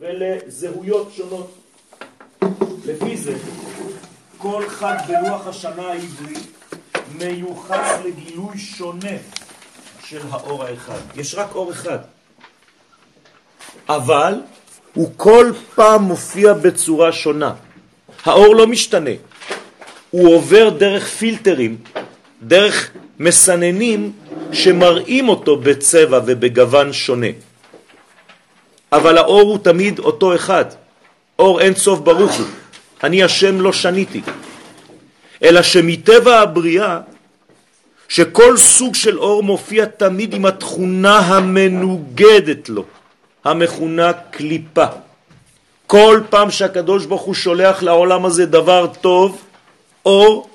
ולזהויות שונות. לפי זה, כל חג בלוח השנה העברי מיוחס לגילוי שונה של האור האחד. יש רק אור אחד. אבל הוא כל פעם מופיע בצורה שונה. האור לא משתנה, הוא עובר דרך פילטרים, דרך מסננים שמראים אותו בצבע ובגוון שונה. אבל האור הוא תמיד אותו אחד, אור אין סוף ברוך הוא, אני השם לא שניתי, אלא שמטבע הבריאה שכל סוג של אור מופיע תמיד עם התכונה המנוגדת לו, המכונה קליפה. כל פעם שהקדוש ברוך הוא שולח לעולם הזה דבר טוב, אור,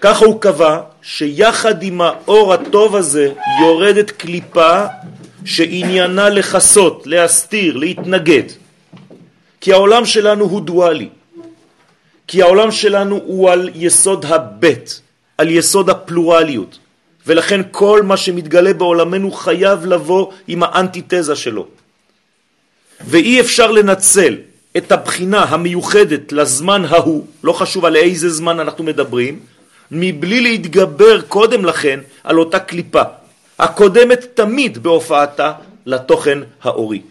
ככה הוא קבע שיחד עם האור הטוב הזה יורדת קליפה שעניינה לחסות, להסתיר, להתנגד. כי העולם שלנו הוא דואלי. כי העולם שלנו הוא על יסוד הבית, על יסוד הפלורליות. ולכן כל מה שמתגלה בעולמנו חייב לבוא עם האנטיתזה שלו. ואי אפשר לנצל את הבחינה המיוחדת לזמן ההוא, לא חשוב על איזה זמן אנחנו מדברים, מבלי להתגבר קודם לכן על אותה קליפה, הקודמת תמיד בהופעתה לתוכן האורי.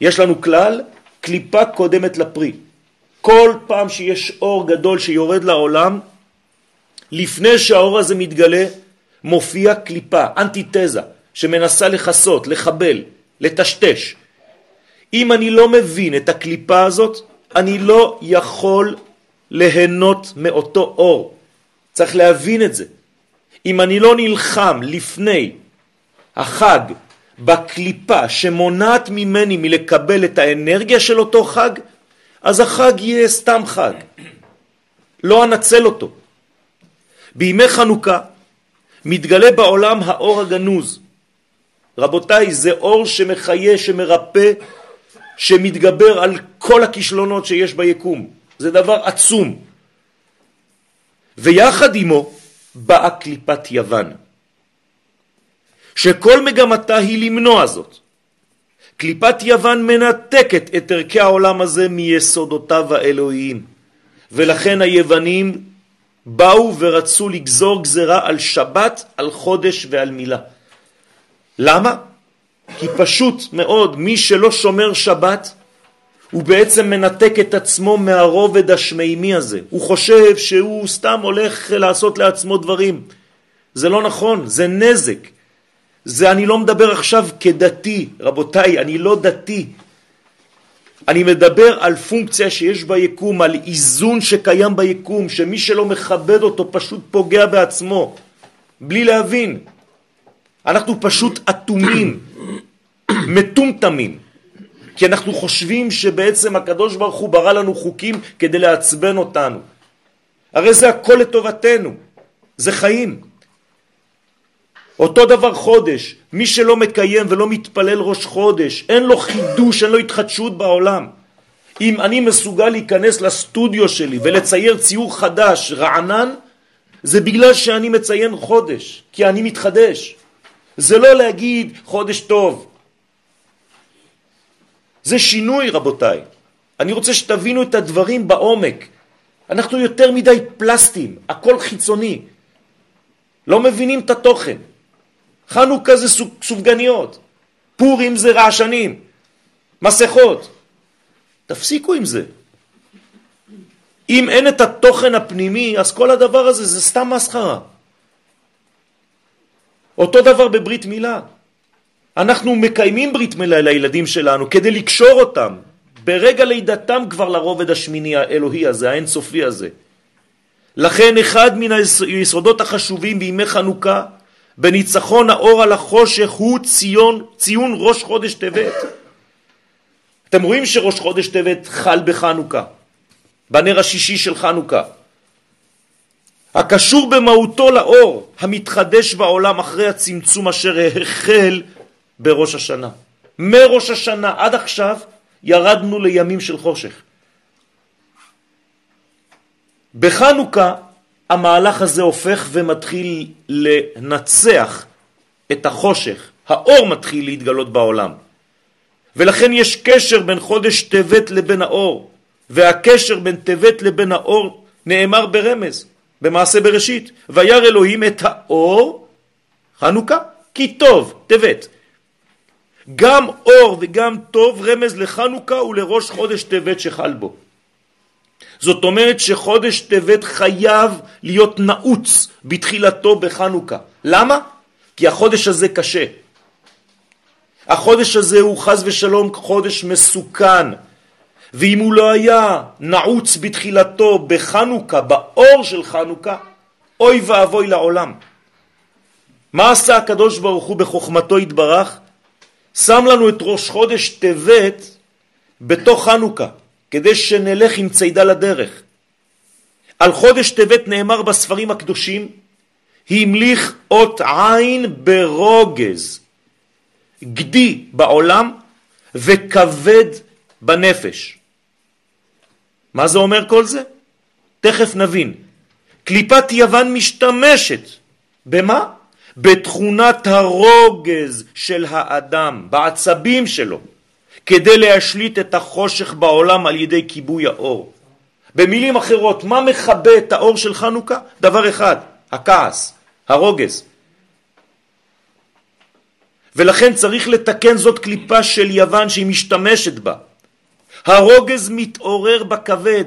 יש לנו כלל, קליפה קודמת לפרי. כל פעם שיש אור גדול שיורד לעולם, לפני שהאור הזה מתגלה, מופיע קליפה, אנטיתזה, שמנסה לחסות, לחבל, לטשטש. אם אני לא מבין את הקליפה הזאת, אני לא יכול ליהנות מאותו אור. צריך להבין את זה. אם אני לא נלחם לפני החג בקליפה שמונעת ממני מלקבל את האנרגיה של אותו חג, אז החג יהיה סתם חג. לא אנצל אותו. בימי חנוכה מתגלה בעולם האור הגנוז. רבותיי, זה אור שמחיה, שמרפא, שמתגבר על כל הכישלונות שיש ביקום. זה דבר עצום. ויחד עמו באה קליפת יוון, שכל מגמתה היא למנוע זאת. קליפת יוון מנתקת את ערכי העולם הזה מיסודותיו האלוהיים, ולכן היוונים באו ורצו לגזור גזרה על שבת, על חודש ועל מילה. למה? כי פשוט מאוד, מי שלא שומר שבת, הוא בעצם מנתק את עצמו מהרובד השמימי הזה. הוא חושב שהוא סתם הולך לעשות לעצמו דברים. זה לא נכון, זה נזק. זה אני לא מדבר עכשיו כדתי, רבותיי, אני לא דתי. אני מדבר על פונקציה שיש ביקום, על איזון שקיים ביקום, שמי שלא מכבד אותו פשוט פוגע בעצמו, בלי להבין. אנחנו פשוט אטומים, מטומטמים. כי אנחנו חושבים שבעצם הקדוש ברוך הוא ברא לנו חוקים כדי לעצבן אותנו. הרי זה הכל לטובתנו, זה חיים. אותו דבר חודש, מי שלא מקיים ולא מתפלל ראש חודש, אין לו חידוש, אין לו התחדשות בעולם. אם אני מסוגל להיכנס לסטודיו שלי ולצייר ציור חדש, רענן, זה בגלל שאני מציין חודש, כי אני מתחדש. זה לא להגיד חודש טוב, זה שינוי רבותיי. אני רוצה שתבינו את הדברים בעומק. אנחנו יותר מדי פלסטים, הכל חיצוני. לא מבינים את התוכן. חנוכה זה סופגניות, פורים זה רעשנים, מסכות. תפסיקו עם זה. אם אין את התוכן הפנימי, אז כל הדבר הזה זה סתם מסחרה. אותו דבר בברית מילה. אנחנו מקיימים ברית מילה לילדים שלנו כדי לקשור אותם ברגע לידתם כבר לרובד השמיני האלוהי הזה, האינסופי הזה. לכן אחד מן היסודות החשובים בימי חנוכה בניצחון האור על החושך הוא ציון, ציון ראש חודש טבת. אתם רואים שראש חודש טבת חל בחנוכה, בנר השישי של חנוכה. הקשור במהותו לאור המתחדש בעולם אחרי הצמצום אשר החל בראש השנה. מראש השנה עד עכשיו ירדנו לימים של חושך. בחנוכה המהלך הזה הופך ומתחיל לנצח את החושך, האור מתחיל להתגלות בעולם. ולכן יש קשר בין חודש טבת לבין האור, והקשר בין טבת לבין האור נאמר ברמז, במעשה בראשית. וירא אלוהים את האור, חנוכה, כי טוב, טבת. גם אור וגם טוב רמז לחנוכה ולראש חודש טבת שחל בו. זאת אומרת שחודש טבת חייב להיות נעוץ בתחילתו בחנוכה. למה? כי החודש הזה קשה. החודש הזה הוא חז ושלום חודש מסוכן, ואם הוא לא היה נעוץ בתחילתו בחנוכה, באור של חנוכה, אוי ואבוי לעולם. מה עשה הקדוש ברוך הוא בחוכמתו התברך? שם לנו את ראש חודש טבת בתוך חנוכה, כדי שנלך עם צידה לדרך. על חודש טבת נאמר בספרים הקדושים, המליך אות עין ברוגז, גדי בעולם וכבד בנפש. מה זה אומר כל זה? תכף נבין. קליפת יוון משתמשת. במה? בתכונת הרוגז של האדם, בעצבים שלו, כדי להשליט את החושך בעולם על ידי כיבוי האור. במילים אחרות, מה מכבה את האור של חנוכה? דבר אחד, הכעס, הרוגז. ולכן צריך לתקן זאת קליפה של יוון שהיא משתמשת בה. הרוגז מתעורר בכבד,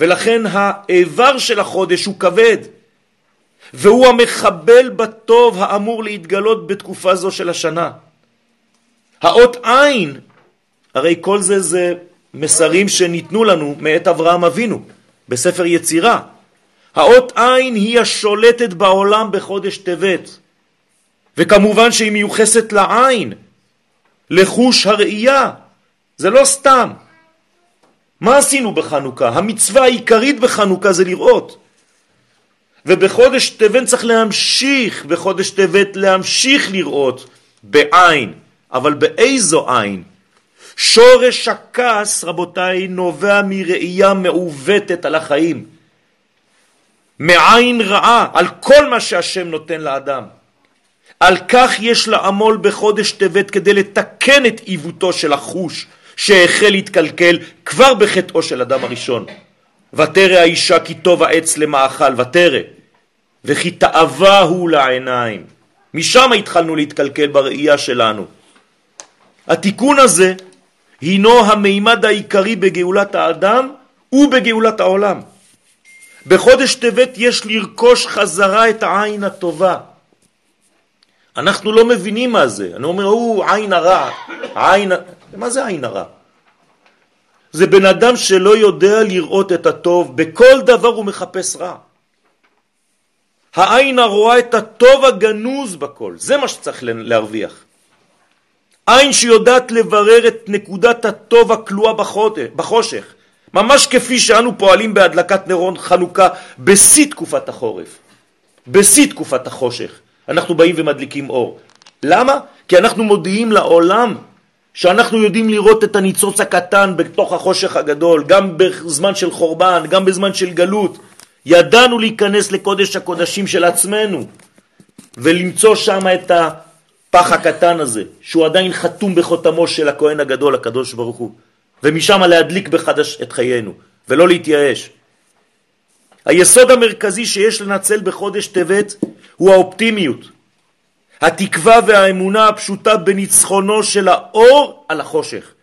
ולכן האיבר של החודש הוא כבד, והוא המחבל בטוב האמור להתגלות בתקופה זו של השנה. האות עין, הרי כל זה זה מסרים שניתנו לנו מאת אברהם אבינו בספר יצירה. האות עין היא השולטת בעולם בחודש טבת, וכמובן שהיא מיוחסת לעין, לחוש הראייה. זה לא סתם. מה עשינו בחנוכה? המצווה העיקרית בחנוכה זה לראות. ובחודש טבת צריך להמשיך, בחודש טבת להמשיך לראות בעין, אבל באיזו עין? שורש הכעס, רבותיי, נובע מראייה מעוותת על החיים. מעין רעה על כל מה שהשם נותן לאדם. על כך יש לעמול בחודש טבת כדי לתקן את עיוותו של החוש שהחל להתקלקל כבר בחטאו של אדם הראשון. ותרא האישה כי טוב העץ למאכל, ותרא, וכי תאווה הוא לעיניים. משם התחלנו להתקלקל בראייה שלנו. התיקון הזה הינו המימד העיקרי בגאולת האדם ובגאולת העולם. בחודש טבת יש לרכוש חזרה את העין הטובה. אנחנו לא מבינים מה זה. אני אומר, הוא עין הרע. עין... מה זה עין הרע? זה בן אדם שלא יודע לראות את הטוב, בכל דבר הוא מחפש רע. העין הרואה את הטוב הגנוז בכל, זה מה שצריך להרוויח. עין שיודעת לברר את נקודת הטוב הכלואה בחושך, ממש כפי שאנו פועלים בהדלקת נרון חנוכה בשיא תקופת החורף, בשיא תקופת החושך. אנחנו באים ומדליקים אור. למה? כי אנחנו מודיעים לעולם שאנחנו יודעים לראות את הניצוץ הקטן בתוך החושך הגדול, גם בזמן של חורבן, גם בזמן של גלות. ידענו להיכנס לקודש הקודשים של עצמנו ולמצוא שם את הפח הקטן הזה, שהוא עדיין חתום בחותמו של הכהן הגדול, הקדוש ברוך הוא, ומשם להדליק בחדש את חיינו, ולא להתייאש. היסוד המרכזי שיש לנצל בחודש טבת הוא האופטימיות, התקווה והאמונה הפשוטה בניצחונו של האור על החושך,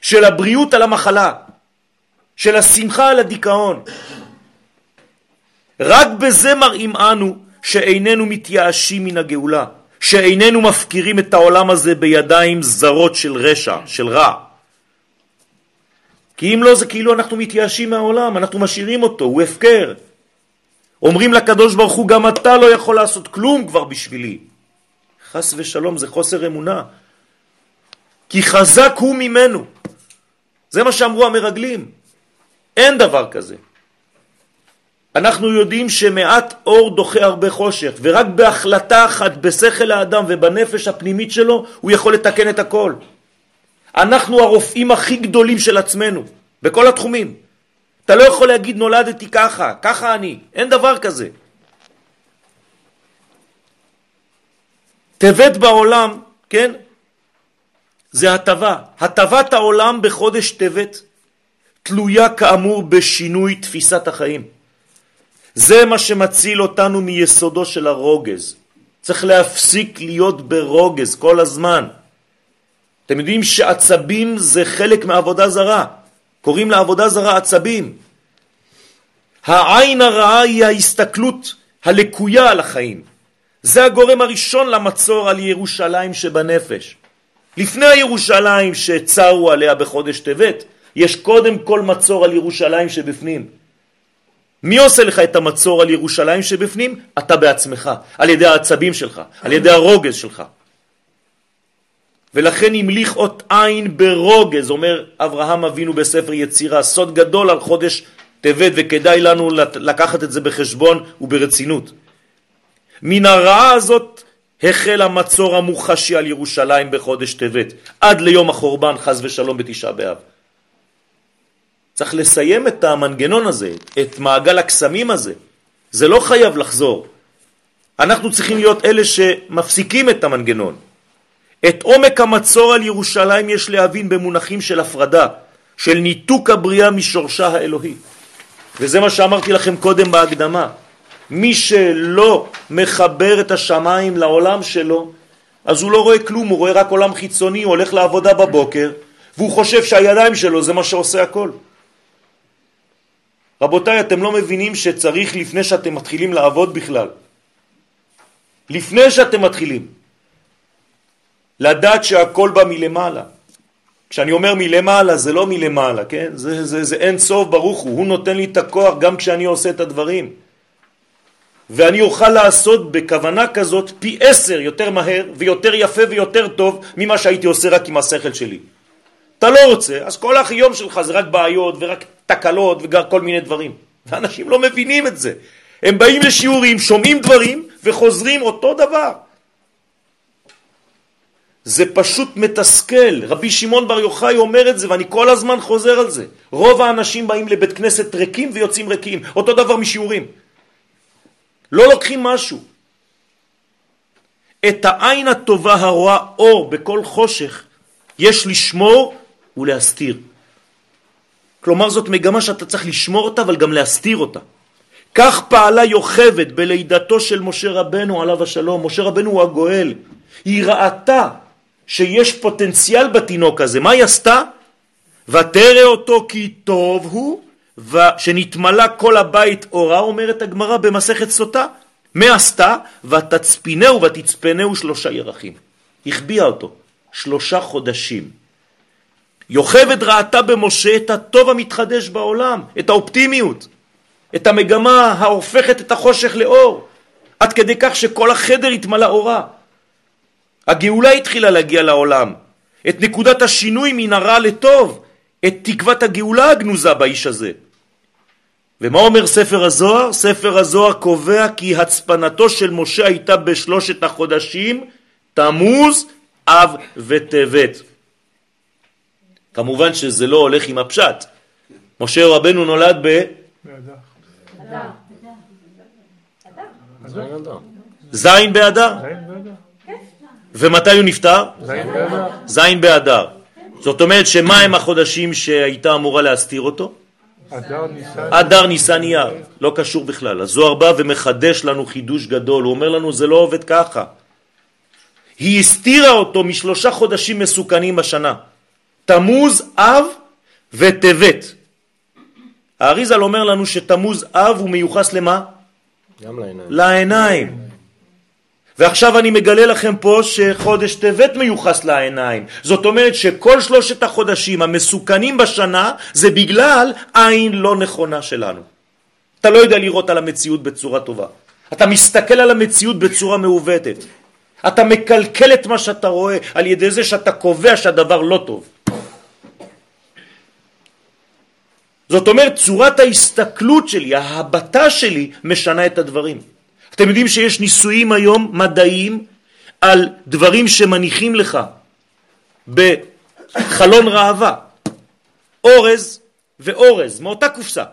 של הבריאות על המחלה, של השמחה על הדיכאון. רק בזה מראים אנו שאיננו מתייאשים מן הגאולה, שאיננו מפקירים את העולם הזה בידיים זרות של רשע, של רע. כי אם לא זה כאילו אנחנו מתייאשים מהעולם, אנחנו משאירים אותו, הוא הפקר. אומרים לקדוש ברוך הוא, גם אתה לא יכול לעשות כלום כבר בשבילי. חס ושלום, זה חוסר אמונה. כי חזק הוא ממנו. זה מה שאמרו המרגלים. אין דבר כזה. אנחנו יודעים שמעט אור דוחה הרבה חושך, ורק בהחלטה אחת בשכל האדם ובנפש הפנימית שלו, הוא יכול לתקן את הכל. אנחנו הרופאים הכי גדולים של עצמנו, בכל התחומים. אתה לא יכול להגיד נולדתי ככה, ככה אני, אין דבר כזה. טבת בעולם, כן? זה הטבה. הטבת העולם בחודש טבת תלויה כאמור בשינוי תפיסת החיים. זה מה שמציל אותנו מיסודו של הרוגז. צריך להפסיק להיות ברוגז כל הזמן. אתם יודעים שעצבים זה חלק מעבודה זרה. קוראים לעבודה זרה עצבים. העין הרעה היא ההסתכלות הלקויה על החיים. זה הגורם הראשון למצור על ירושלים שבנפש. לפני הירושלים שצרו עליה בחודש טבת, יש קודם כל מצור על ירושלים שבפנים. מי עושה לך את המצור על ירושלים שבפנים? אתה בעצמך, על ידי העצבים שלך, על ידי הרוגז שלך. ולכן המליך אות עין ברוגז, אומר אברהם אבינו בספר יצירה, סוד גדול על חודש טבת וכדאי לנו לקחת את זה בחשבון וברצינות. מן הרעה הזאת החל המצור המוחשי על ירושלים בחודש טבת, עד ליום החורבן חז ושלום בתשעה באב. צריך לסיים את המנגנון הזה, את מעגל הקסמים הזה. זה לא חייב לחזור. אנחנו צריכים להיות אלה שמפסיקים את המנגנון. את עומק המצור על ירושלים יש להבין במונחים של הפרדה, של ניתוק הבריאה משורשה האלוהי. וזה מה שאמרתי לכם קודם בהקדמה. מי שלא מחבר את השמיים לעולם שלו, אז הוא לא רואה כלום, הוא רואה רק עולם חיצוני, הוא הולך לעבודה בבוקר, והוא חושב שהידיים שלו זה מה שעושה הכל. רבותיי, אתם לא מבינים שצריך לפני שאתם מתחילים לעבוד בכלל, לפני שאתם מתחילים, לדעת שהכל בא מלמעלה. כשאני אומר מלמעלה, זה לא מלמעלה, כן? זה, זה, זה אין סוף ברוך הוא, הוא נותן לי את הכוח גם כשאני עושה את הדברים. ואני אוכל לעשות בכוונה כזאת פי עשר יותר מהר ויותר יפה ויותר טוב ממה שהייתי עושה רק עם השכל שלי. אתה לא רוצה, אז כל היום שלך זה רק בעיות ורק תקלות וכל מיני דברים. ואנשים לא מבינים את זה. הם באים לשיעורים, שומעים דברים וחוזרים אותו דבר. זה פשוט מתסכל. רבי שמעון בר יוחאי אומר את זה ואני כל הזמן חוזר על זה. רוב האנשים באים לבית כנסת ריקים ויוצאים ריקים. אותו דבר משיעורים. לא לוקחים משהו. את העין הטובה הרואה אור בכל חושך יש לשמור ולהסתיר. כלומר זאת מגמה שאתה צריך לשמור אותה אבל גם להסתיר אותה. כך פעלה יוכבת בלידתו של משה רבנו עליו השלום. משה רבנו הוא הגואל. היא ראתה שיש פוטנציאל בתינוק הזה. מה היא עשתה? ותרא אותו כי טוב הוא, שנתמלה כל הבית אורה, אומרת הגמרא במסכת סוטה. מה עשתה? ותצפינהו ותצפנהו שלושה ירחים. החביאה אותו שלושה חודשים. יוכבד ראתה במשה את הטוב המתחדש בעולם, את האופטימיות, את המגמה ההופכת את החושך לאור, עד כדי כך שכל החדר התמלא אורה. הגאולה התחילה להגיע לעולם, את נקודת השינוי מן הרע לטוב, את תקוות הגאולה הגנוזה באיש הזה. ומה אומר ספר הזוהר? ספר הזוהר קובע כי הצפנתו של משה הייתה בשלושת החודשים תמוז, אב וטבת. כמובן שזה לא הולך עם הפשט. משה רבנו נולד ב... זין באדר. ומתי הוא נפטר? זין באדר. זאת אומרת שמה הם החודשים שהייתה אמורה להסתיר אותו? אדר ניסן אייר, לא קשור בכלל. הזוהר בא ומחדש לנו חידוש גדול, הוא אומר לנו זה לא עובד ככה. היא הסתירה אותו משלושה חודשים מסוכנים בשנה, תמוז, אב וטבת. האריזל אומר לנו שתמוז אב הוא מיוחס למה? גם לעיניים. לעיניים. ועכשיו אני מגלה לכם פה שחודש טבת מיוחס לעיניים. זאת אומרת שכל שלושת החודשים המסוכנים בשנה זה בגלל עין לא נכונה שלנו. אתה לא יודע לראות על המציאות בצורה טובה. אתה מסתכל על המציאות בצורה מעוותת. אתה מקלקל את מה שאתה רואה על ידי זה שאתה קובע שהדבר לא טוב. זאת אומרת, צורת ההסתכלות שלי, ההבטה שלי, משנה את הדברים. אתם יודעים שיש ניסויים היום מדעיים על דברים שמניחים לך בחלון ראווה, אורז ואורז, מאותה קופסה.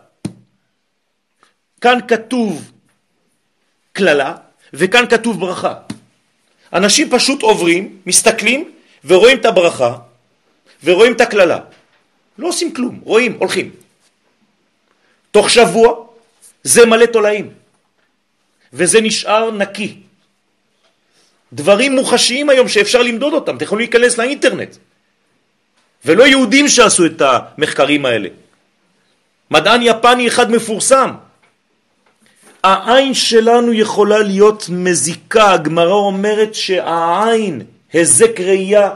כאן כתוב כללה וכאן כתוב ברכה. אנשים פשוט עוברים, מסתכלים ורואים את הברכה ורואים את הכללה. לא עושים כלום, רואים, הולכים. תוך שבוע זה מלא תולעים, וזה נשאר נקי. דברים מוחשיים היום שאפשר למדוד אותם, אתם יכולים להיכנס לאינטרנט. ולא יהודים שעשו את המחקרים האלה. מדען יפני אחד מפורסם. העין שלנו יכולה להיות מזיקה, הגמרא אומרת שהעין, הזק ראייה,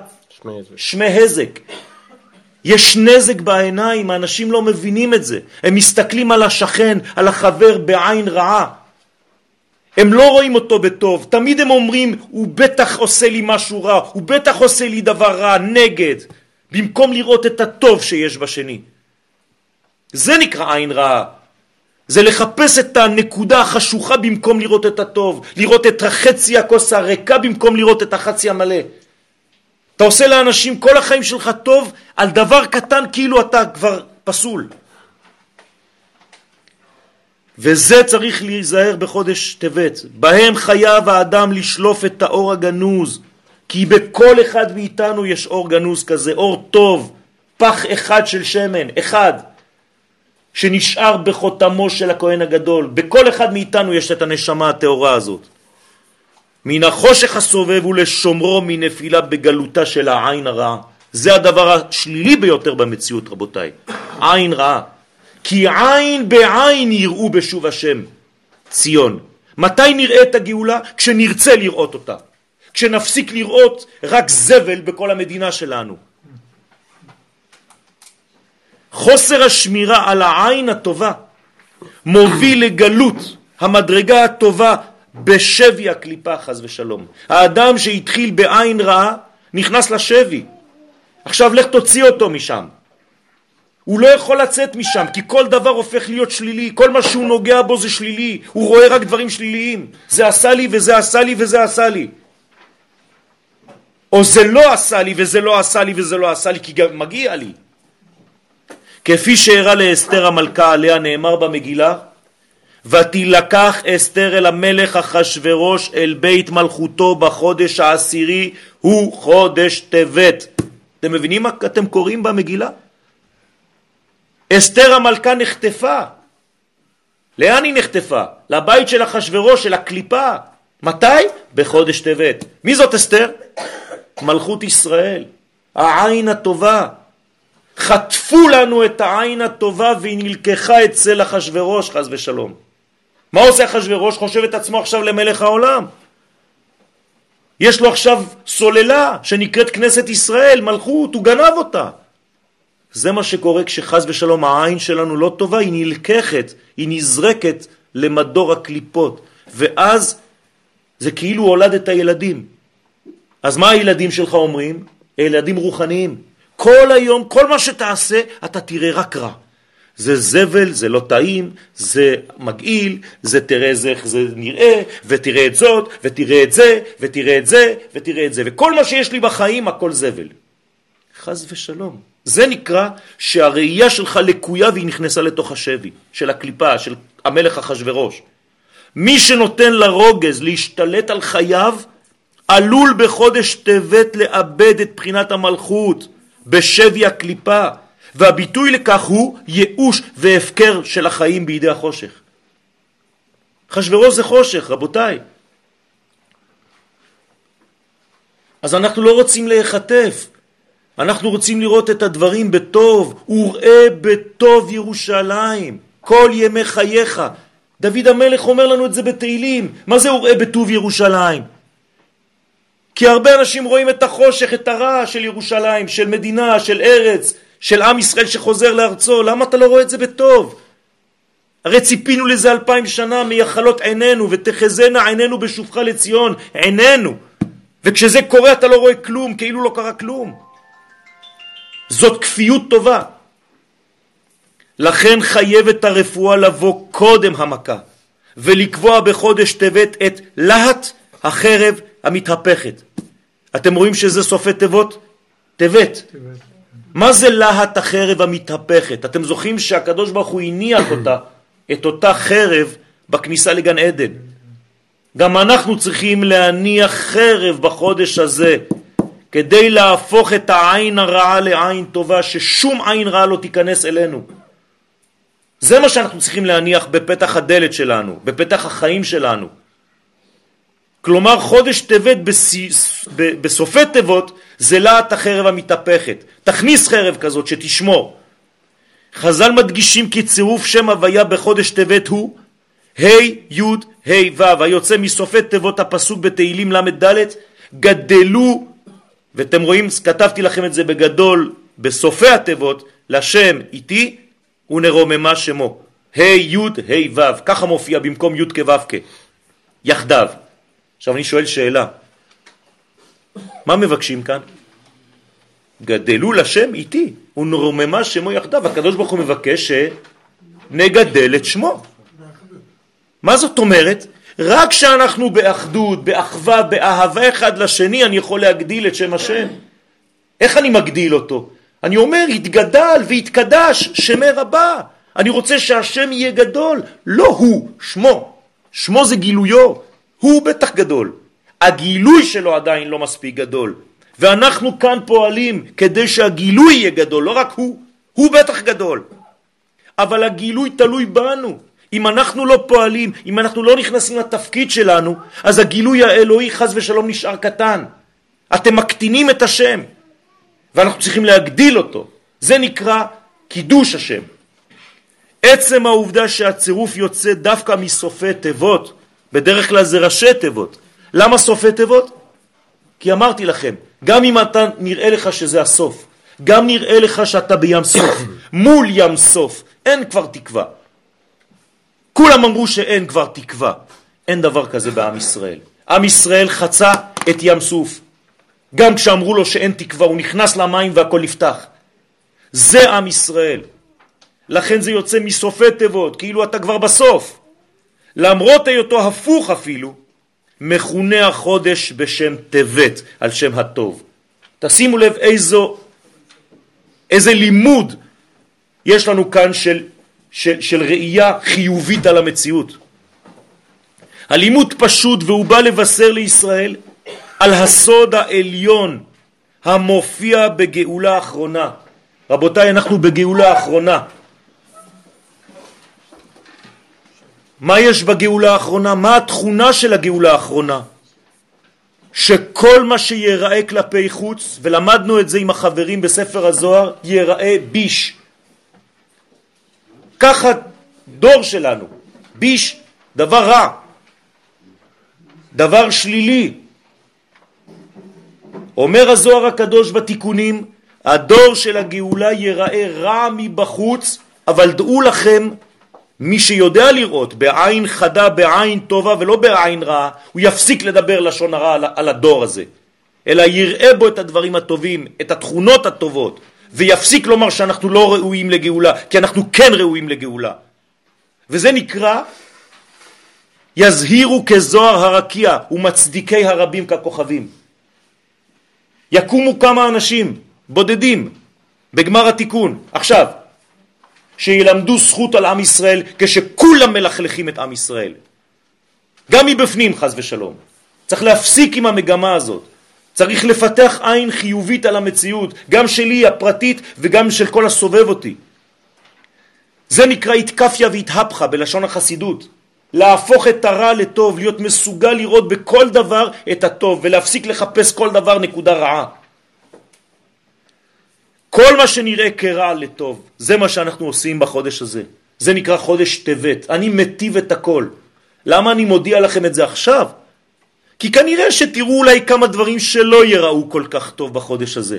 שמי הזק. יש נזק בעיניים, האנשים לא מבינים את זה. הם מסתכלים על השכן, על החבר בעין רעה. הם לא רואים אותו בטוב, תמיד הם אומרים, הוא בטח עושה לי משהו רע, הוא בטח עושה לי דבר רע, נגד, במקום לראות את הטוב שיש בשני. זה נקרא עין רעה. זה לחפש את הנקודה החשוכה במקום לראות את הטוב, לראות את החצי הכוס הריקה במקום לראות את החצי המלא. אתה עושה לאנשים כל החיים שלך טוב על דבר קטן כאילו אתה כבר פסול. וזה צריך להיזהר בחודש טבת. בהם חייב האדם לשלוף את האור הגנוז, כי בכל אחד מאיתנו יש אור גנוז כזה, אור טוב, פח אחד של שמן, אחד, שנשאר בחותמו של הכהן הגדול. בכל אחד מאיתנו יש את הנשמה הטהורה הזאת. מן החושך הסובב ולשומרו מנפילה בגלותה של העין הרעה. זה הדבר השלילי ביותר במציאות, רבותיי. עין רעה. כי עין בעין יראו בשוב השם ציון. מתי נראה את הגאולה? כשנרצה לראות אותה. כשנפסיק לראות רק זבל בכל המדינה שלנו. חוסר השמירה על העין הטובה מוביל לגלות המדרגה הטובה בשבי הקליפה חז ושלום. האדם שהתחיל בעין רעה נכנס לשבי. עכשיו לך תוציא אותו משם. הוא לא יכול לצאת משם, כי כל דבר הופך להיות שלילי, כל מה שהוא נוגע בו זה שלילי, הוא רואה רק דברים שליליים. זה עשה לי וזה עשה לי וזה עשה לי. או זה לא עשה לי וזה לא עשה לי וזה לא עשה לי, כי גם מגיע לי. כפי שהראה לאסתר המלכה עליה נאמר במגילה, ותילקח אסתר אל המלך אחשורוש אל בית מלכותו בחודש העשירי, הוא חודש טבת. אתם מבינים מה אתם קוראים במגילה? אסתר המלכה נחטפה. לאן היא נחטפה? לבית של אחשורוש, של הקליפה. מתי? בחודש טבת. מי זאת אסתר? מלכות ישראל, העין הטובה. חטפו לנו את העין הטובה והיא נלקחה אצל אחשורוש, חז ושלום. מה עושה אחשורוש? חושב את עצמו עכשיו למלך העולם. יש לו עכשיו סוללה שנקראת כנסת ישראל, מלכות, הוא גנב אותה. זה מה שקורה כשחז ושלום העין שלנו לא טובה, היא נלקחת, היא נזרקת למדור הקליפות, ואז זה כאילו הולדת הילדים. אז מה הילדים שלך אומרים? ילדים רוחניים. כל היום, כל מה שתעשה, אתה תראה רק רע. זה זבל, זה לא טעים, זה מגעיל, זה תראה איך זה נראה, ותראה את זאת, ותראה את זה, ותראה את זה, ותראה את זה. וכל מה שיש לי בחיים, הכל זבל. חז ושלום. זה נקרא שהראייה שלך לקויה והיא נכנסה לתוך השבי של הקליפה, של המלך אחשורוש. מי שנותן לרוגז להשתלט על חייו, עלול בחודש טבת לאבד את בחינת המלכות בשבי הקליפה. והביטוי לכך הוא ייאוש והפקר של החיים בידי החושך. חשברוש זה חושך, רבותיי. אז אנחנו לא רוצים להיחטף, אנחנו רוצים לראות את הדברים בטוב, וראה בטוב ירושלים, כל ימי חייך. דוד המלך אומר לנו את זה בתהילים. מה זה וראה בטוב ירושלים? כי הרבה אנשים רואים את החושך, את הרע של ירושלים, של מדינה, של ארץ, של עם ישראל שחוזר לארצו, למה אתה לא רואה את זה בטוב? הרי ציפינו לזה אלפיים שנה מייחלות עינינו ותחזנה עינינו בשובך לציון, עינינו. וכשזה קורה אתה לא רואה כלום, כאילו לא קרה כלום. זאת כפיות טובה. לכן חייבת הרפואה לבוא קודם המכה, ולקבוע בחודש טבת את להט החרב המתהפכת. אתם רואים שזה סופי תיבות? טבת. מה זה להט החרב המתהפכת? אתם זוכרים שהקדוש ברוך הוא הניח אותה, את אותה חרב, בכניסה לגן עדן. גם אנחנו צריכים להניח חרב בחודש הזה כדי להפוך את העין הרעה לעין טובה, ששום עין רעה לא תיכנס אלינו. זה מה שאנחנו צריכים להניח בפתח הדלת שלנו, בפתח החיים שלנו. כלומר חודש טבת בסופי טבת זה להט החרב המתהפכת. תכניס חרב כזאת שתשמור. חז"ל מדגישים כי צירוף שם הוויה בחודש טבת הוא ה' י' ה' ו' היוצא מסופי תיבות הפסוק בתהילים ל"ד גדלו ואתם רואים כתבתי לכם את זה בגדול בסופי התיבות לשם איתי ונרוממה שמו. ה' י' ה' ו' ככה מופיע במקום י' כו' כ. יחדיו. עכשיו אני שואל שאלה. מה מבקשים כאן? גדלו לשם איתי ונרוממה שמו יחדיו. הקדוש ברוך הוא מבקש שנגדל את שמו. מה זאת אומרת? רק כשאנחנו באחדות, באחווה, באהבה אחד לשני, אני יכול להגדיל את שם השם. איך אני מגדיל אותו? אני אומר, יתגדל ויתקדש שמי רבה. אני רוצה שהשם יהיה גדול, לא הוא, שמו. שמו זה גילויו, הוא בטח גדול. הגילוי שלו עדיין לא מספיק גדול. ואנחנו כאן פועלים כדי שהגילוי יהיה גדול, לא רק הוא, הוא בטח גדול. אבל הגילוי תלוי בנו. אם אנחנו לא פועלים, אם אנחנו לא נכנסים לתפקיד שלנו, אז הגילוי האלוהי חז ושלום נשאר קטן. אתם מקטינים את השם, ואנחנו צריכים להגדיל אותו. זה נקרא קידוש השם. עצם העובדה שהצירוף יוצא דווקא מסופי תיבות, בדרך כלל זה ראשי תיבות. למה סופי תיבות? כי אמרתי לכם, גם אם אתה נראה לך שזה הסוף, גם נראה לך שאתה בים סוף, מול ים סוף, אין כבר תקווה. כולם אמרו שאין כבר תקווה. אין דבר כזה בעם ישראל. עם ישראל חצה את ים סוף. גם כשאמרו לו שאין תקווה, הוא נכנס למים והכל נפתח. זה עם ישראל. לכן זה יוצא מסופי תיבות, כאילו אתה כבר בסוף. למרות היותו הפוך אפילו, מכונה החודש בשם תבת, על שם הטוב. תשימו לב איזו, איזה לימוד יש לנו כאן של של, של ראייה חיובית על המציאות. הלימוד פשוט והוא בא לבשר לישראל על הסוד העליון המופיע בגאולה האחרונה. רבותיי, אנחנו בגאולה האחרונה. מה יש בגאולה האחרונה? מה התכונה של הגאולה האחרונה? שכל מה שיראה כלפי חוץ, ולמדנו את זה עם החברים בספר הזוהר, יראה ביש. ככה דור שלנו, ביש, דבר רע, דבר שלילי. אומר הזוהר הקדוש בתיקונים, הדור של הגאולה ייראה רע מבחוץ, אבל דעו לכם, מי שיודע לראות בעין חדה, בעין טובה ולא בעין רעה, הוא יפסיק לדבר לשון הרע על הדור הזה, אלא יראה בו את הדברים הטובים, את התכונות הטובות, ויפסיק לומר שאנחנו לא ראויים לגאולה, כי אנחנו כן ראויים לגאולה. וזה נקרא יזהירו כזוהר הרקיע ומצדיקי הרבים ככוכבים. יקומו כמה אנשים בודדים בגמר התיקון, עכשיו, שילמדו זכות על עם ישראל כשכולם מלכלכים את עם ישראל. גם מבפנים חז ושלום. צריך להפסיק עם המגמה הזאת. צריך לפתח עין חיובית על המציאות, גם שלי הפרטית וגם של כל הסובב אותי. זה נקרא התקפיה והתהפכה בלשון החסידות. להפוך את הרע לטוב, להיות מסוגל לראות בכל דבר את הטוב ולהפסיק לחפש כל דבר נקודה רעה. כל מה שנראה כרע לטוב, זה מה שאנחנו עושים בחודש הזה. זה נקרא חודש טבת. אני מטיב את הכל. למה אני מודיע לכם את זה עכשיו? כי כנראה שתראו אולי כמה דברים שלא יראו כל כך טוב בחודש הזה.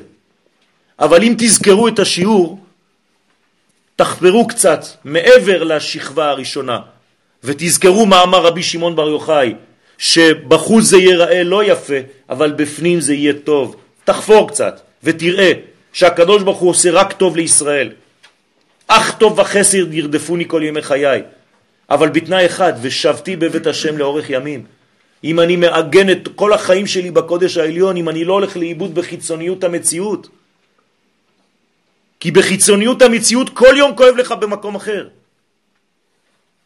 אבל אם תזכרו את השיעור, תחפרו קצת מעבר לשכבה הראשונה, ותזכרו מה אמר רבי שמעון בר יוחאי, שבחוץ זה ייראה לא יפה, אבל בפנים זה יהיה טוב. תחפור קצת, ותראה שהקדוש ברוך הוא עושה רק טוב לישראל. אך טוב וחסר ירדפוני כל ימי חיי. אבל בתנאי אחד, ושבתי בבית השם לאורך ימים. אם אני מעגן את כל החיים שלי בקודש העליון, אם אני לא הולך לאיבוד בחיצוניות המציאות. כי בחיצוניות המציאות כל יום כואב לך במקום אחר.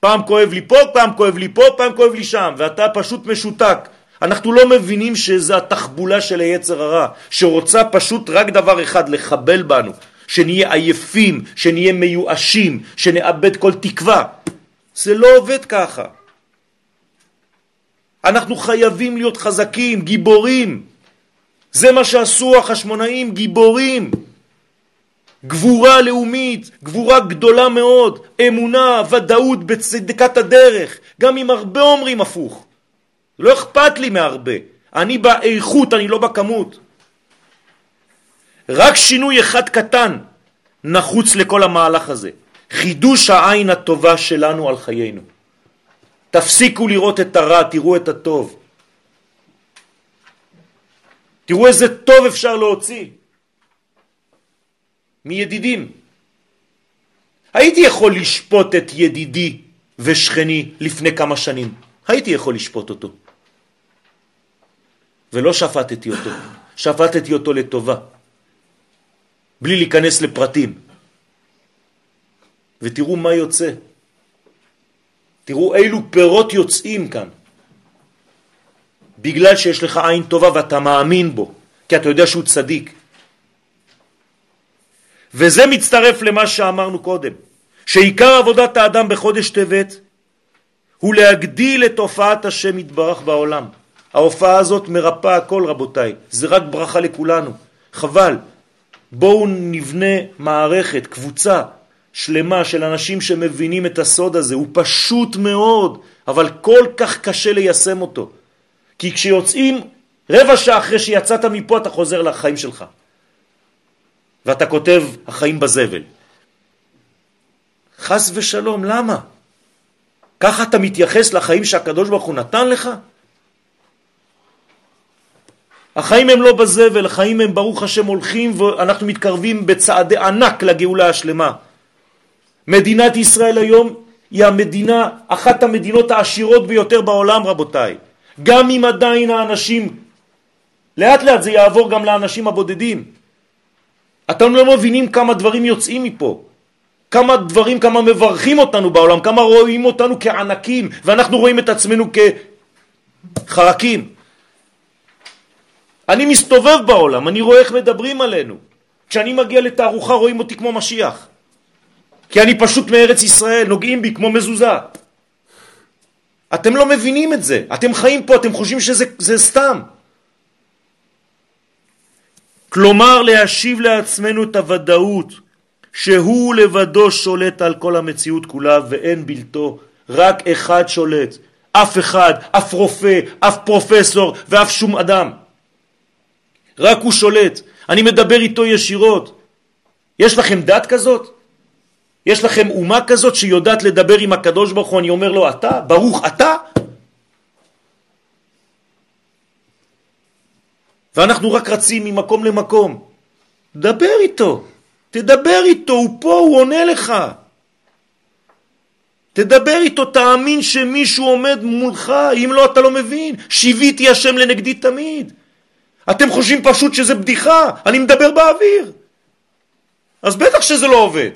פעם כואב לי פה, פעם כואב לי פה, פעם כואב לי שם, ואתה פשוט משותק. אנחנו לא מבינים שזה התחבולה של היצר הרע, שרוצה פשוט רק דבר אחד, לחבל בנו, שנהיה עייפים, שנהיה מיואשים, שנאבד כל תקווה. זה לא עובד ככה. אנחנו חייבים להיות חזקים, גיבורים. זה מה שעשו החשמונאים, גיבורים. גבורה לאומית, גבורה גדולה מאוד, אמונה, ודאות בצדקת הדרך, גם אם הרבה אומרים הפוך. לא אכפת לי מהרבה, אני באיכות, אני לא בכמות. רק שינוי אחד קטן נחוץ לכל המהלך הזה, חידוש העין הטובה שלנו על חיינו. תפסיקו לראות את הרע, תראו את הטוב. תראו איזה טוב אפשר להוציא. מידידים. הייתי יכול לשפוט את ידידי ושכני לפני כמה שנים. הייתי יכול לשפוט אותו. ולא שפטתי אותו, שפטתי אותו לטובה, בלי להיכנס לפרטים. ותראו מה יוצא. תראו אילו פירות יוצאים כאן. בגלל שיש לך עין טובה ואתה מאמין בו, כי אתה יודע שהוא צדיק. וזה מצטרף למה שאמרנו קודם, שעיקר עבודת האדם בחודש טבת הוא להגדיל את הופעת השם יתברך בעולם. ההופעה הזאת מרפאה הכל רבותיי, זה רק ברכה לכולנו, חבל. בואו נבנה מערכת, קבוצה שלמה של אנשים שמבינים את הסוד הזה, הוא פשוט מאוד, אבל כל כך קשה ליישם אותו. כי כשיוצאים רבע שעה אחרי שיצאת מפה אתה חוזר לחיים שלך. ואתה כותב החיים בזבל. חס ושלום, למה? ככה אתה מתייחס לחיים שהקדוש ברוך הוא נתן לך? החיים הם לא בזבל, החיים הם ברוך השם הולכים ואנחנו מתקרבים בצעדי ענק לגאולה השלמה. מדינת ישראל היום היא המדינה, אחת המדינות העשירות ביותר בעולם רבותיי. גם אם עדיין האנשים, לאט לאט זה יעבור גם לאנשים הבודדים. אתם לא מבינים כמה דברים יוצאים מפה. כמה דברים, כמה מברכים אותנו בעולם, כמה רואים אותנו כענקים, ואנחנו רואים את עצמנו כחרקים. אני מסתובב בעולם, אני רואה איך מדברים עלינו. כשאני מגיע לתערוכה רואים אותי כמו משיח. כי אני פשוט מארץ ישראל, נוגעים בי כמו מזוזה. אתם לא מבינים את זה. אתם חיים פה, אתם חושבים שזה סתם. כלומר להשיב לעצמנו את הוודאות שהוא לבדו שולט על כל המציאות כולה ואין בלתו, רק אחד שולט, אף אחד, אף רופא, אף פרופסור ואף שום אדם. רק הוא שולט, אני מדבר איתו ישירות. יש לכם דת כזאת? יש לכם אומה כזאת שיודעת לדבר עם הקדוש ברוך הוא, אני אומר לו אתה, ברוך אתה? ואנחנו רק רצים ממקום למקום. דבר איתו, תדבר איתו, הוא פה, הוא עונה לך. תדבר איתו, תאמין שמישהו עומד מולך, אם לא אתה לא מבין. שיוויתי השם לנגדי תמיד. אתם חושבים פשוט שזה בדיחה, אני מדבר באוויר. אז בטח שזה לא עובד.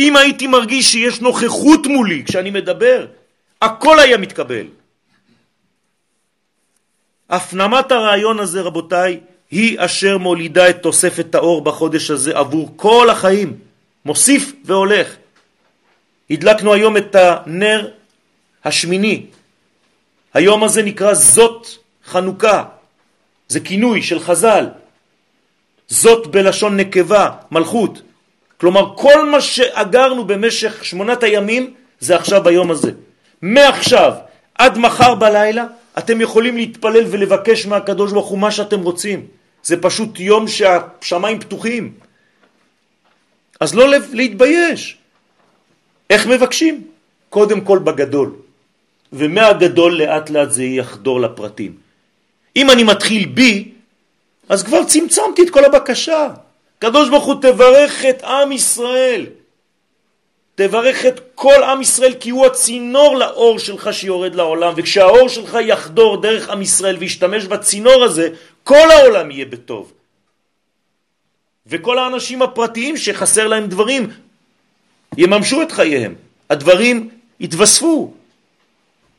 אם הייתי מרגיש שיש נוכחות מולי כשאני מדבר, הכל היה מתקבל. הפנמת הרעיון הזה, רבותיי, היא אשר מולידה את תוספת האור בחודש הזה עבור כל החיים. מוסיף והולך. הדלקנו היום את הנר השמיני. היום הזה נקרא זאת חנוכה. זה כינוי של חז"ל. זאת בלשון נקבה, מלכות. כלומר, כל מה שאגרנו במשך שמונת הימים זה עכשיו ביום הזה. מעכשיו עד מחר בלילה אתם יכולים להתפלל ולבקש מהקדוש ברוך הוא מה שאתם רוצים. זה פשוט יום שהשמיים פתוחים. אז לא להתבייש. איך מבקשים? קודם כל בגדול. ומהגדול לאט לאט זה יחדור לפרטים. אם אני מתחיל בי, אז כבר צמצמתי את כל הבקשה. קדוש ברוך הוא תברך את עם ישראל. תברך את כל עם ישראל כי הוא הצינור לאור שלך שיורד לעולם וכשהאור שלך יחדור דרך עם ישראל וישתמש בצינור הזה כל העולם יהיה בטוב וכל האנשים הפרטיים שחסר להם דברים יממשו את חייהם הדברים התווספו.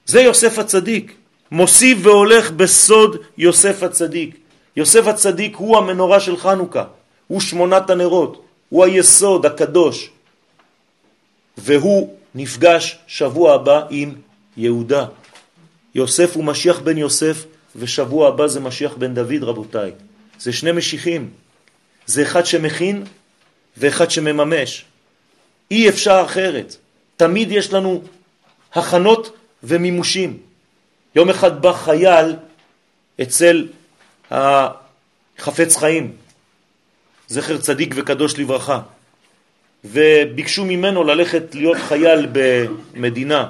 זה יוסף הצדיק, מוסיף והולך בסוד יוסף הצדיק. יוסף הצדיק הוא המנורה של חנוכה, הוא שמונת הנרות, הוא היסוד הקדוש, והוא נפגש שבוע הבא עם יהודה. יוסף הוא משיח בן יוסף, ושבוע הבא זה משיח בן דוד, רבותיי. זה שני משיחים. זה אחד שמכין ואחד שמממש. אי אפשר אחרת. תמיד יש לנו הכנות ומימושים. יום אחד בא חייל אצל החפץ חיים, זכר צדיק וקדוש לברכה, וביקשו ממנו ללכת להיות חייל במדינה.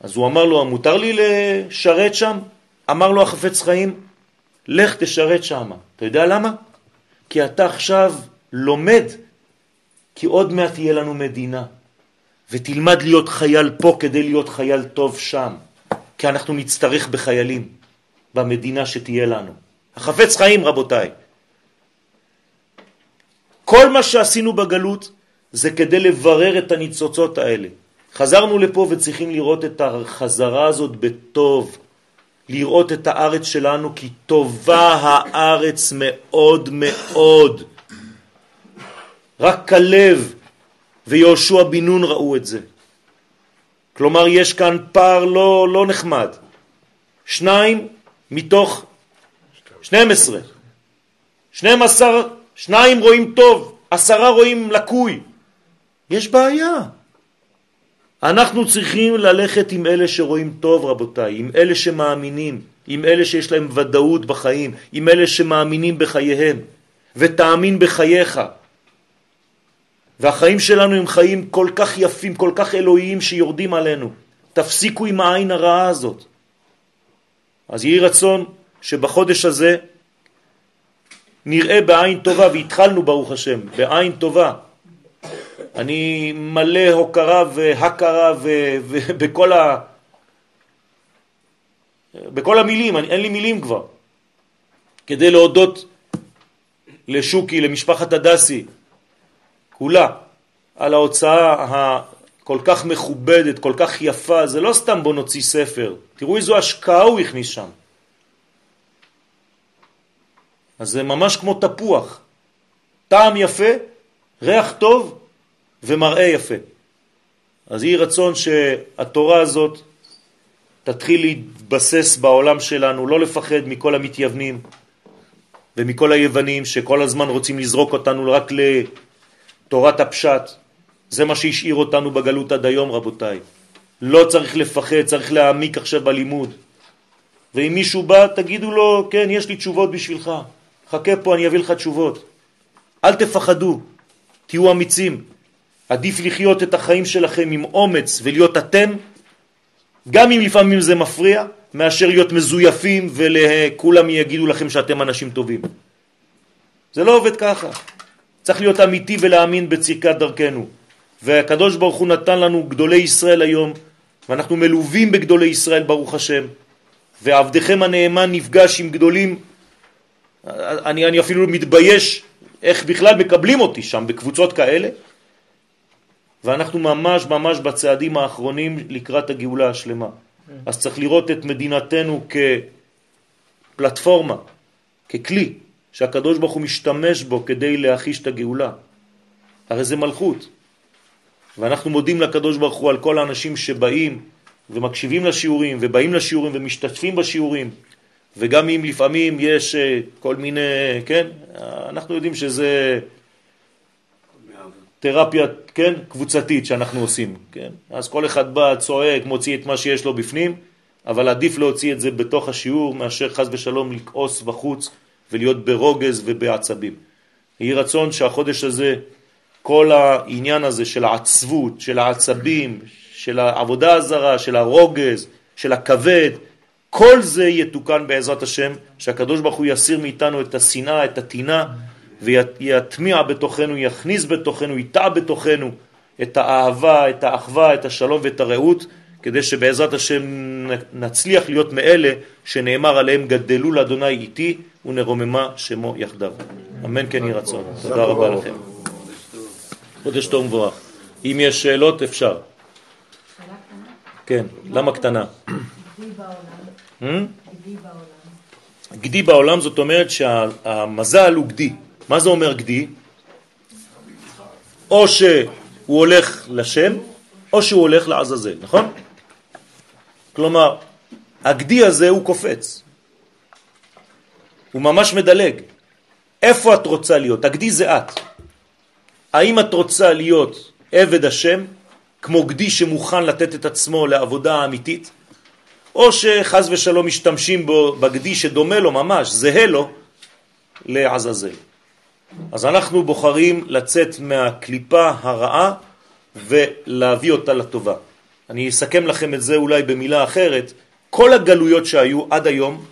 אז הוא אמר לו, מותר לי לשרת שם? אמר לו החפץ חיים, לך תשרת שם. אתה יודע למה? כי אתה עכשיו לומד, כי עוד מעט תהיה לנו מדינה, ותלמד להיות חייל פה כדי להיות חייל טוב שם, כי אנחנו נצטרך בחיילים במדינה שתהיה לנו. החפץ חיים, רבותיי. כל מה שעשינו בגלות זה כדי לברר את הניצוצות האלה. חזרנו לפה וצריכים לראות את החזרה הזאת בטוב, לראות את הארץ שלנו כי טובה הארץ מאוד מאוד. רק כלב ויהושע בן נון ראו את זה. כלומר, יש כאן פער לא, לא נחמד. שניים מתוך 12. 12, שניים רואים טוב, עשרה רואים לקוי. יש בעיה. אנחנו צריכים ללכת עם אלה שרואים טוב, רבותיי, עם אלה שמאמינים, עם אלה שיש להם ודאות בחיים, עם אלה שמאמינים בחייהם, ותאמין בחייך. והחיים שלנו הם חיים כל כך יפים, כל כך אלוהיים שיורדים עלינו. תפסיקו עם העין הרעה הזאת. אז יהי רצון שבחודש הזה נראה בעין טובה, והתחלנו ברוך השם, בעין טובה. אני מלא הוקרה והכרה ובכל ה... בכל המילים, אני, אין לי מילים כבר, כדי להודות לשוקי, למשפחת הדסי, כולה, על ההוצאה הכל כך מכובדת, כל כך יפה, זה לא סתם בוא נוציא ספר, תראו איזו השקעה הוא הכניס שם. אז זה ממש כמו תפוח, טעם יפה, ריח טוב ומראה יפה. אז יהי רצון שהתורה הזאת תתחיל להתבסס בעולם שלנו, לא לפחד מכל המתייוונים ומכל היוונים שכל הזמן רוצים לזרוק אותנו רק לתורת הפשט. זה מה שהשאיר אותנו בגלות עד היום, רבותיי. לא צריך לפחד, צריך להעמיק עכשיו בלימוד. ואם מישהו בא, תגידו לו, כן, יש לי תשובות בשבילך. חכה פה, אני אביא לך תשובות. אל תפחדו, תהיו אמיצים. עדיף לחיות את החיים שלכם עם אומץ ולהיות אתם, גם אם לפעמים זה מפריע, מאשר להיות מזויפים וכולם יגידו לכם שאתם אנשים טובים. זה לא עובד ככה. צריך להיות אמיתי ולהאמין בצדקת דרכנו. והקדוש ברוך הוא נתן לנו גדולי ישראל היום, ואנחנו מלווים בגדולי ישראל ברוך השם, ועבדכם הנאמן נפגש עם גדולים, אני, אני אפילו מתבייש איך בכלל מקבלים אותי שם בקבוצות כאלה, ואנחנו ממש ממש בצעדים האחרונים לקראת הגאולה השלמה. אז צריך לראות את מדינתנו כפלטפורמה, ככלי, שהקדוש ברוך הוא משתמש בו כדי להחיש את הגאולה. הרי זה מלכות. ואנחנו מודים לקדוש ברוך הוא על כל האנשים שבאים ומקשיבים לשיעורים ובאים לשיעורים ומשתתפים בשיעורים וגם אם לפעמים יש אה, כל מיני, כן, אנחנו יודעים שזה תרפיה, כן, קבוצתית שאנחנו עושים, כן? אז כל אחד בא, צועק, מוציא את מה שיש לו בפנים, אבל עדיף להוציא את זה בתוך השיעור מאשר חז ושלום לקעוס בחוץ ולהיות ברוגז ובעצבים. יהי רצון שהחודש הזה, כל העניין הזה של העצבות, של העצבים, של העבודה הזרה, של הרוגז, של הכבד, כל זה יתוקן בעזרת השם, שהקדוש ברוך הוא יסיר מאיתנו את השנאה, את הטינה, ויטמיע בתוכנו, יכניס בתוכנו, ייטע בתוכנו את האהבה, את האחווה, את השלום ואת הרעות, כדי שבעזרת השם נצליח להיות מאלה שנאמר עליהם גדלו לאדוני איתי ונרוממה שמו יחדיו. אמן כן יהי רצון. תודה רבה לכם. חודש טוב ומבורך. אם יש שאלות אפשר. כן, למה קטנה? גדי בעולם זאת אומרת שהמזל הוא גדי. מה זה אומר גדי? או שהוא הולך לשם, או שהוא הולך לעזאזל, נכון? כלומר, הגדי הזה הוא קופץ. הוא ממש מדלג. איפה את רוצה להיות? הגדי זה את. האם את רוצה להיות עבד השם, כמו גדי שמוכן לתת את עצמו לעבודה אמיתית, או שחז ושלום משתמשים בו בגדי שדומה לו ממש, זהה לו, לעזאזל. אז אנחנו בוחרים לצאת מהקליפה הרעה ולהביא אותה לטובה. אני אסכם לכם את זה אולי במילה אחרת. כל הגלויות שהיו עד היום,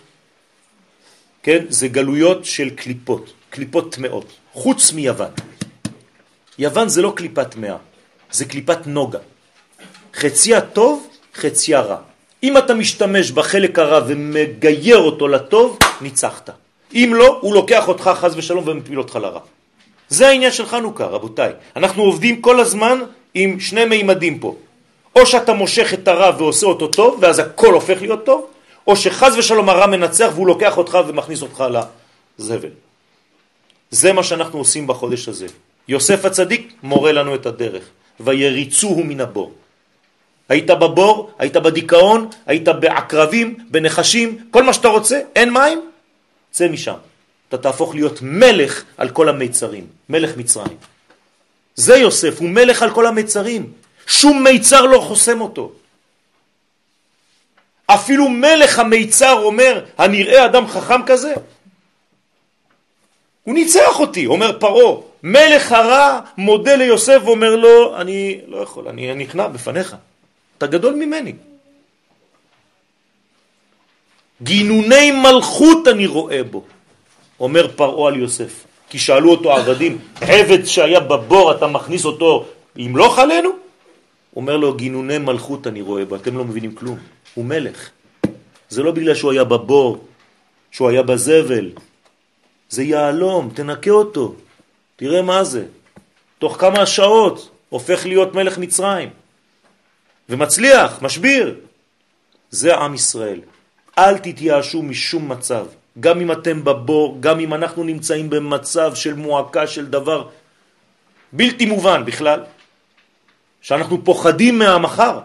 כן, זה גלויות של קליפות, קליפות טמאות, חוץ מיוון. יוון זה לא קליפת טמאה, זה קליפת נוגה. חציה טוב, חציה רע. אם אתה משתמש בחלק הרע ומגייר אותו לטוב, ניצחת. אם לא, הוא לוקח אותך חז ושלום ומפיל אותך לרע. זה העניין של חנוכה, רבותיי. אנחנו עובדים כל הזמן עם שני מימדים פה. או שאתה מושך את הרע ועושה אותו טוב, ואז הכל הופך להיות טוב, או שחז ושלום הרע מנצח והוא לוקח אותך ומכניס אותך לזבל. זה מה שאנחנו עושים בחודש הזה. יוסף הצדיק מורה לנו את הדרך, ויריצוהו מן הבור. היית בבור, היית בדיכאון, היית בעקרבים, בנחשים, כל מה שאתה רוצה, אין מים, צא משם. אתה תהפוך להיות מלך על כל המיצרים, מלך מצרים. זה יוסף, הוא מלך על כל המיצרים. שום מיצר לא חוסם אותו. אפילו מלך המיצר אומר, הנראה אדם חכם כזה? הוא ניצח אותי, אומר פרו. מלך הרע מודה ליוסף ואומר לו, אני לא יכול, אני נכנע בפניך. אתה גדול ממני. גינוני מלכות אני רואה בו, אומר פרעה על יוסף. כי שאלו אותו עבדים, עבד שהיה בבור אתה מכניס אותו, ימלוך עלינו? אומר לו, גינוני מלכות אני רואה בו, אתם לא מבינים כלום. הוא מלך. זה לא בגלל שהוא היה בבור, שהוא היה בזבל. זה יעלום, תנקה אותו. תראה מה זה. תוך כמה שעות הופך להיות מלך מצרים. ומצליח, משביר. זה עם ישראל. אל תתייאשו משום מצב. גם אם אתם בבור, גם אם אנחנו נמצאים במצב של מועקה של דבר בלתי מובן בכלל, שאנחנו פוחדים מהמחר,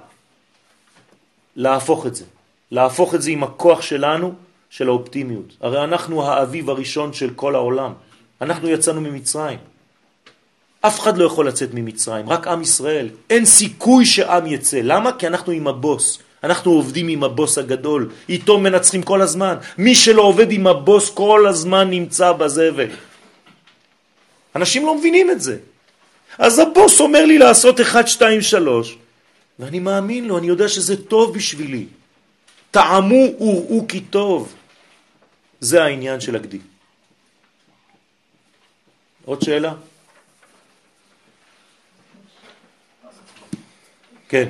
להפוך את זה. להפוך את זה עם הכוח שלנו, של האופטימיות. הרי אנחנו האביב הראשון של כל העולם. אנחנו יצאנו ממצרים. אף אחד לא יכול לצאת ממצרים, רק עם ישראל. אין סיכוי שעם יצא. למה? כי אנחנו עם הבוס. אנחנו עובדים עם הבוס הגדול, איתו מנצחים כל הזמן. מי שלא עובד עם הבוס כל הזמן נמצא בזבל. אנשים לא מבינים את זה. אז הבוס אומר לי לעשות 1, 2, 3, ואני מאמין לו, אני יודע שזה טוב בשבילי. טעמו וראו כי טוב. זה העניין של הגדי. עוד שאלה? כן.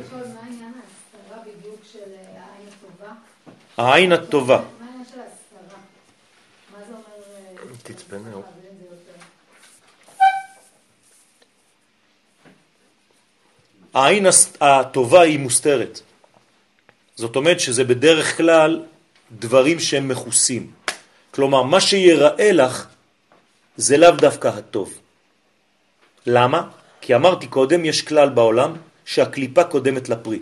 העין הטובה. מה העניין של הסתרה? מה זה אומר... תצפנה. העין הטובה היא מוסתרת. זאת אומרת שזה בדרך כלל דברים שהם מכוסים. כלומר, מה שיראה לך זה לאו דווקא הטוב. למה? כי אמרתי קודם, יש כלל בעולם שהקליפה קודמת לפרי.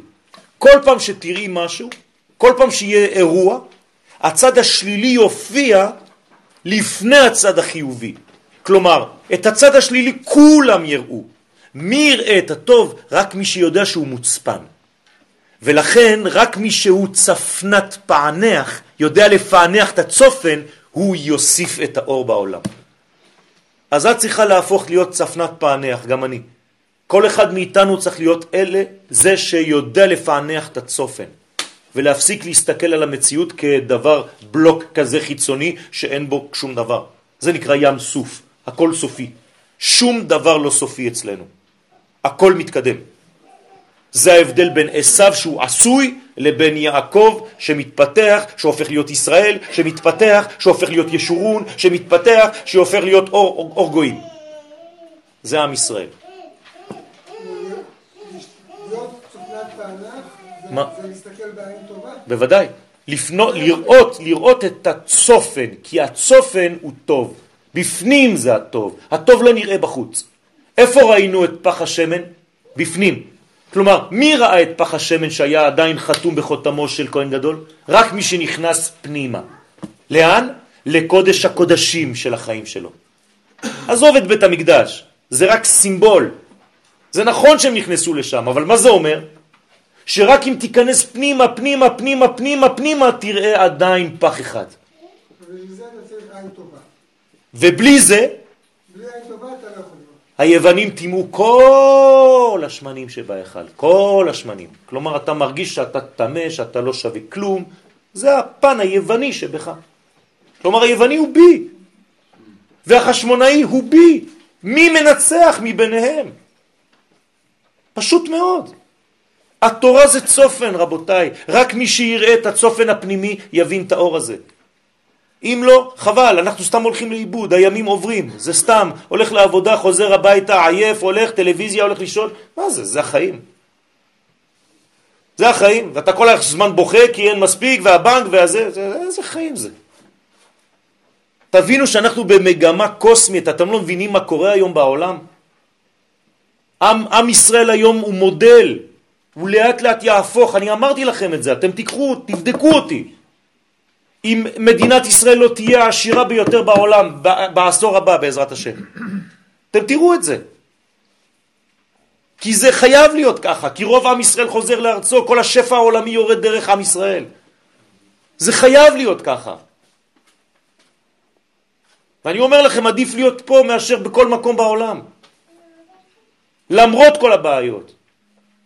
כל פעם שתראי משהו, כל פעם שיהיה אירוע, הצד השלילי יופיע לפני הצד החיובי. כלומר, את הצד השלילי כולם יראו. מי יראה את הטוב? רק מי שיודע שהוא מוצפן. ולכן רק מי שהוא צפנת פענח, יודע לפענח את הצופן, הוא יוסיף את האור בעולם. אז את צריכה להפוך להיות צפנת פענח, גם אני. כל אחד מאיתנו צריך להיות אלה, זה שיודע לפענח את הצופן, ולהפסיק להסתכל על המציאות כדבר בלוק כזה חיצוני שאין בו שום דבר. זה נקרא ים סוף, הכל סופי. שום דבר לא סופי אצלנו. הכל מתקדם. זה ההבדל בין עשיו שהוא עשוי לבין יעקב שמתפתח, שהופך להיות ישראל, שמתפתח, שהופך להיות ישורון, שמתפתח, שהופך להיות אור, אור, אור גויים. זה עם ישראל. מה? זה להסתכל בעין טובה. בוודאי. לפנות, לראות, לראות את הצופן, כי הצופן הוא טוב. בפנים זה הטוב. הטוב לא נראה בחוץ. איפה ראינו את פח השמן? בפנים. כלומר, מי ראה את פח השמן שהיה עדיין חתום בחותמו של כהן גדול? רק מי שנכנס פנימה. לאן? לקודש הקודשים של החיים שלו. עזוב את בית המקדש, זה רק סימבול. זה נכון שהם נכנסו לשם, אבל מה זה אומר? שרק אם תיכנס פנימה, פנימה, פנימה, פנימה, פנימה, תראה עדיין פח אחד. ובלי זה. היוונים טימאו כל השמנים שבהיכל, כל השמנים. כלומר, אתה מרגיש שאתה טמא, שאתה לא שווה כלום, זה הפן היווני שבך. כלומר, היווני הוא בי, והחשמונאי הוא בי. מי מנצח מביניהם? פשוט מאוד. התורה זה צופן, רבותיי. רק מי שיראה את הצופן הפנימי יבין את האור הזה. אם לא, חבל, אנחנו סתם הולכים לאיבוד, הימים עוברים, זה סתם, הולך לעבודה, חוזר הביתה, עייף, הולך, טלוויזיה, הולך לישון, מה זה? זה החיים. זה החיים, ואתה כל הזמן בוכה כי אין מספיק, והבנק והזה, זה, איזה חיים זה? תבינו שאנחנו במגמה קוסמית, אתם לא מבינים מה קורה היום בעולם? עם, עם ישראל היום הוא מודל, הוא לאט לאט יהפוך, אני אמרתי לכם את זה, אתם תיקחו, תבדקו אותי. אם מדינת ישראל לא תהיה העשירה ביותר בעולם בעשור הבא בעזרת השם. אתם תראו את זה. כי זה חייב להיות ככה, כי רוב עם ישראל חוזר לארצו, כל השפע העולמי יורד דרך עם ישראל. זה חייב להיות ככה. ואני אומר לכם, עדיף להיות פה מאשר בכל מקום בעולם. למרות כל הבעיות.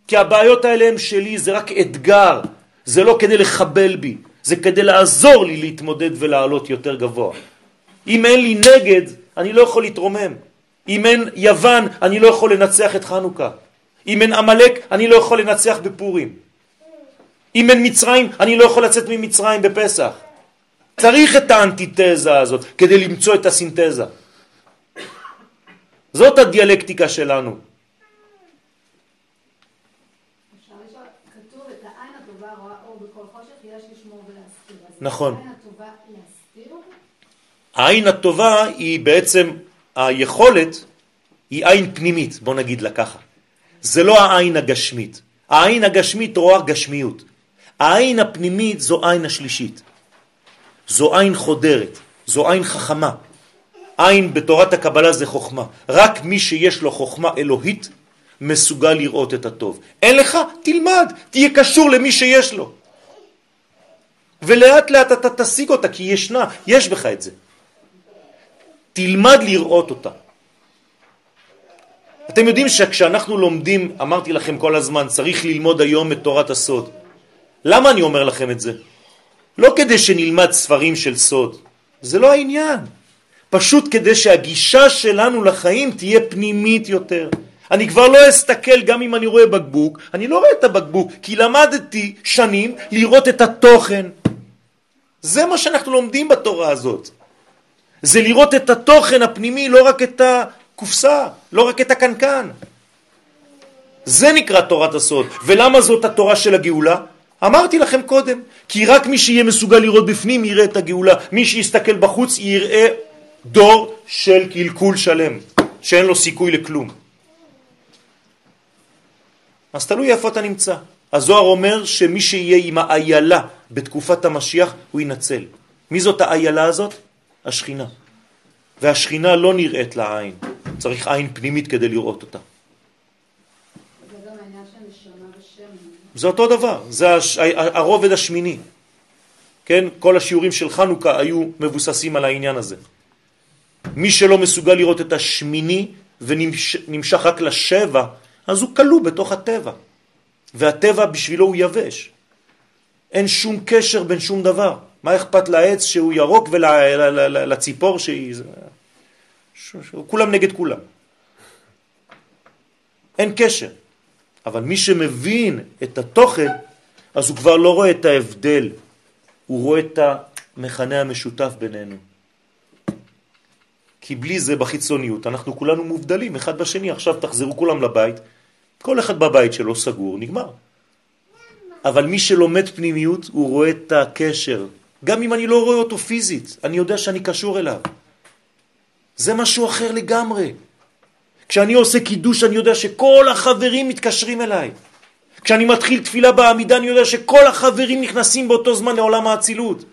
כי הבעיות האלה הן שלי, זה רק אתגר, זה לא כדי לחבל בי, זה כדי לעזור לי להתמודד ולעלות יותר גבוה. אם אין לי נגד, אני לא יכול להתרומם. אם אין יוון, אני לא יכול לנצח את חנוכה. אם אין עמלק, אני לא יכול לנצח בפורים. אם אין מצרים, אני לא יכול לצאת ממצרים בפסח. צריך את האנטיתזה הזאת כדי למצוא את הסינתזה. זאת הדיאלקטיקה שלנו. נכון. העין הטובה היא בעצם היכולת, היא עין פנימית, בוא נגיד לה ככה. זה לא העין הגשמית. העין הגשמית רואה גשמיות. העין הפנימית זו עין השלישית. זו עין חודרת, זו עין חכמה. עין בתורת הקבלה זה חוכמה. רק מי שיש לו חוכמה אלוהית מסוגל לראות את הטוב. אין לך? תלמד, תהיה קשור למי שיש לו. ולאט לאט אתה תשיג אותה, כי ישנה, יש בך את זה. תלמד לראות אותה. אתם יודעים שכשאנחנו לומדים, אמרתי לכם כל הזמן, צריך ללמוד היום את תורת הסוד. למה אני אומר לכם את זה? לא כדי שנלמד ספרים של סוד, זה לא העניין. פשוט כדי שהגישה שלנו לחיים תהיה פנימית יותר. אני כבר לא אסתכל גם אם אני רואה בקבוק, אני לא רואה את הבקבוק, כי למדתי שנים לראות את התוכן. זה מה שאנחנו לומדים בתורה הזאת. זה לראות את התוכן הפנימי, לא רק את הקופסה, לא רק את הקנקן. זה נקרא תורת הסוד. ולמה זאת התורה של הגאולה? אמרתי לכם קודם, כי רק מי שיהיה מסוגל לראות בפנים יראה את הגאולה. מי שיסתכל בחוץ יראה דור של קלקול שלם, שאין לו סיכוי לכלום. אז תלוי איפה אתה נמצא. הזוהר אומר שמי שיהיה עם האיילה בתקופת המשיח הוא ינצל. מי זאת האיילה הזאת? השכינה. והשכינה לא נראית לעין, צריך עין פנימית כדי לראות אותה. זה אותו דבר, זה הש... הרובד השמיני. כן? כל השיעורים של חנוכה היו מבוססים על העניין הזה. מי שלא מסוגל לראות את השמיני ונמשך רק לשבע, אז הוא כלוא בתוך הטבע. והטבע בשבילו הוא יבש. אין שום קשר בין שום דבר. מה אכפת לעץ שהוא ירוק ולציפור שהיא... כולם נגד כולם. אין קשר. אבל מי שמבין את התוכן, אז הוא כבר לא רואה את ההבדל, הוא רואה את המכנה המשותף בינינו. כי בלי זה בחיצוניות אנחנו כולנו מובדלים אחד בשני. עכשיו תחזרו כולם לבית, כל אחד בבית שלו סגור, נגמר. אבל מי שלומד פנימיות, הוא רואה את הקשר. גם אם אני לא רואה אותו פיזית, אני יודע שאני קשור אליו. זה משהו אחר לגמרי. כשאני עושה קידוש אני יודע שכל החברים מתקשרים אליי. כשאני מתחיל תפילה בעמידה אני יודע שכל החברים נכנסים באותו זמן לעולם האצילות.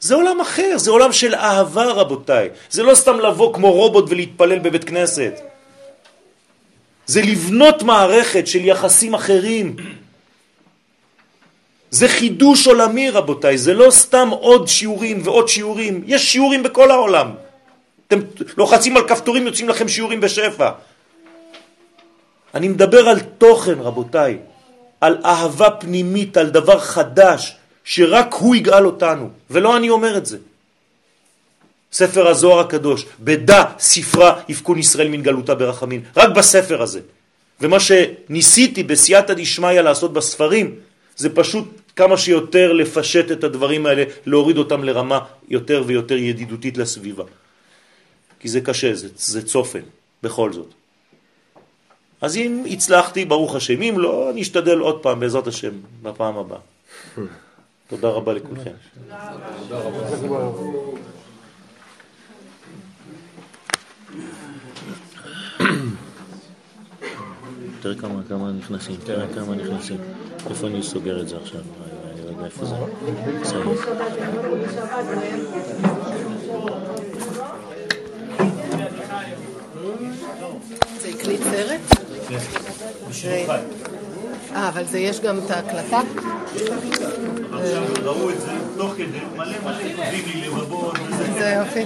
זה עולם אחר, זה עולם של אהבה רבותיי. זה לא סתם לבוא כמו רובוט ולהתפלל בבית כנסת. זה לבנות מערכת של יחסים אחרים. זה חידוש עולמי רבותיי, זה לא סתם עוד שיעורים ועוד שיעורים, יש שיעורים בכל העולם. אתם לוחצים על כפתורים, יוצאים לכם שיעורים בשפע. אני מדבר על תוכן רבותיי, על אהבה פנימית, על דבר חדש, שרק הוא יגאל אותנו, ולא אני אומר את זה. ספר הזוהר הקדוש, בדע ספרה יפקון ישראל מן גלותה ברחמין, רק בספר הזה. ומה שניסיתי בסייעתא דשמיא לעשות בספרים, זה פשוט כמה שיותר לפשט את הדברים האלה, להוריד אותם לרמה יותר ויותר ידידותית לסביבה. כי זה קשה, זה, זה צופן, בכל זאת. אז אם הצלחתי, ברוך השם, אם לא, אני אשתדל עוד פעם, בעזרת השם, בפעם הבאה. תודה רבה לכולכם. תראה כמה, כמה נכנסים, תראה כמה נכנסים. איפה אני סוגר את זה עכשיו? אני לא יודע איפה זה. זה הקליט סרט? כן. אה, אבל זה יש גם את ההקלטה? עכשיו ראו את זה תוך כדי, מלא מלא כותבים לי לבבות. זה יופי.